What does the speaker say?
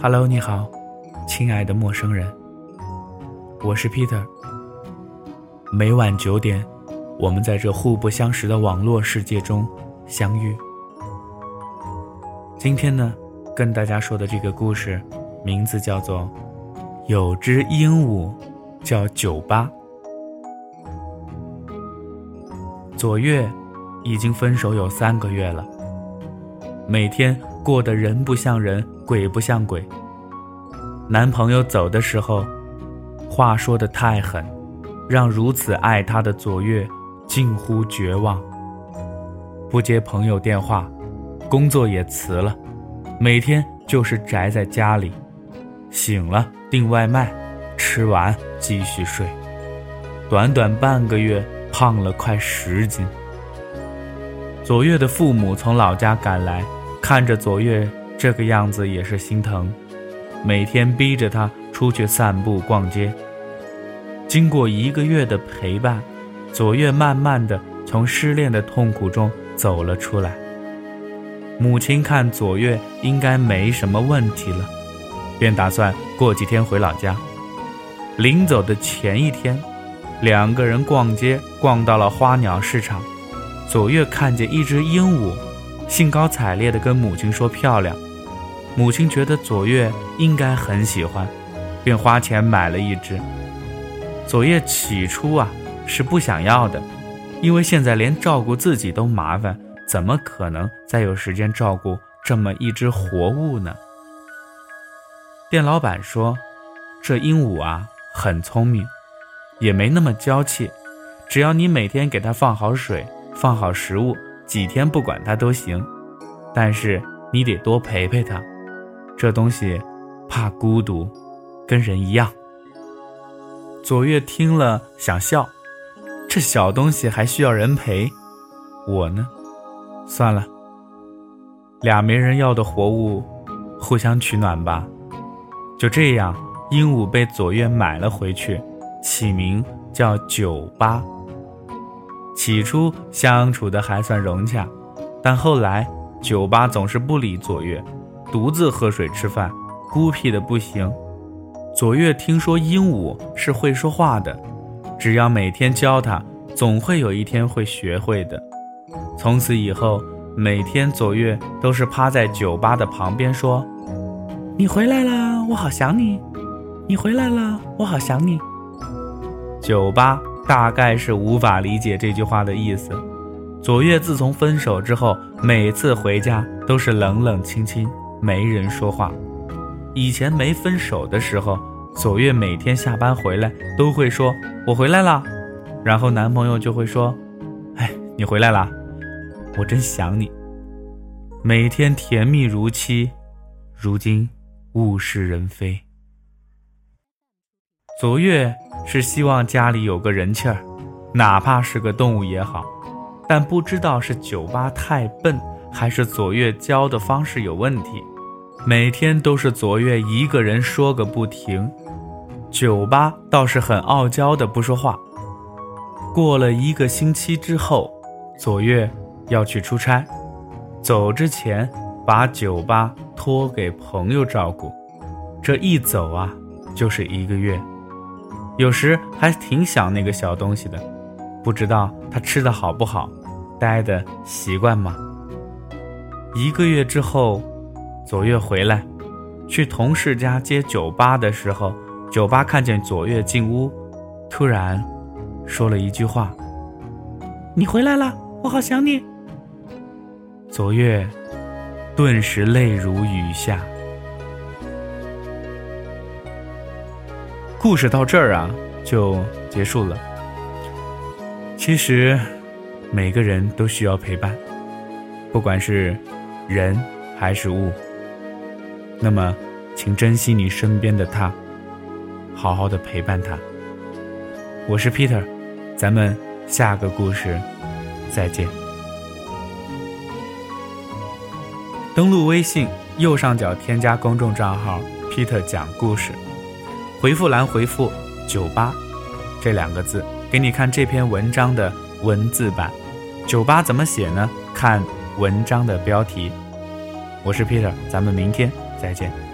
Hello，你好，亲爱的陌生人，我是 Peter。每晚九点，我们在这互不相识的网络世界中相遇。今天呢，跟大家说的这个故事，名字叫做《有只鹦鹉叫酒吧》。左月已经分手有三个月了，每天。过得人不像人，鬼不像鬼。男朋友走的时候，话说的太狠，让如此爱他的左月近乎绝望。不接朋友电话，工作也辞了，每天就是宅在家里，醒了订外卖，吃完继续睡。短短半个月，胖了快十斤。左月的父母从老家赶来。看着左月这个样子也是心疼，每天逼着他出去散步逛街。经过一个月的陪伴，左月慢慢的从失恋的痛苦中走了出来。母亲看左月应该没什么问题了，便打算过几天回老家。临走的前一天，两个人逛街逛到了花鸟市场，左月看见一只鹦鹉。兴高采烈地跟母亲说：“漂亮。”母亲觉得左月应该很喜欢，便花钱买了一只。左月起初啊是不想要的，因为现在连照顾自己都麻烦，怎么可能再有时间照顾这么一只活物呢？店老板说：“这鹦鹉啊很聪明，也没那么娇气，只要你每天给它放好水，放好食物。”几天不管它都行，但是你得多陪陪它。这东西怕孤独，跟人一样。左月听了想笑，这小东西还需要人陪，我呢？算了，俩没人要的活物，互相取暖吧。就这样，鹦鹉被左月买了回去，起名叫九八。起初相处的还算融洽，但后来酒吧总是不理左月，独自喝水吃饭，孤僻的不行。左月听说鹦鹉是会说话的，只要每天教它，总会有一天会学会的。从此以后，每天左月都是趴在酒吧的旁边说：“你回来了，我好想你。你回来了，我好想你。”酒吧。大概是无法理解这句话的意思。左月自从分手之后，每次回家都是冷冷清清，没人说话。以前没分手的时候，左月每天下班回来都会说：“我回来了。”然后男朋友就会说：“哎，你回来了，我真想你。”每天甜蜜如期，如今物是人非。左月。是希望家里有个人气儿，哪怕是个动物也好，但不知道是酒吧太笨，还是左月教的方式有问题，每天都是左月一个人说个不停。酒吧倒是很傲娇的不说话。过了一个星期之后，左月要去出差，走之前把酒吧托给朋友照顾，这一走啊就是一个月。有时还挺想那个小东西的，不知道它吃的好不好，待的习惯吗？一个月之后，左月回来，去同事家接酒吧的时候，酒吧看见左月进屋，突然说了一句话：“你回来了，我好想你。”左月顿时泪如雨下。故事到这儿啊，就结束了。其实，每个人都需要陪伴，不管是人还是物。那么，请珍惜你身边的他，好好的陪伴他。我是 Peter，咱们下个故事再见。登录微信右上角添加公众账号 “Peter 讲故事”。回复栏回复“酒吧”这两个字，给你看这篇文章的文字版。酒吧怎么写呢？看文章的标题。我是 Peter，咱们明天再见。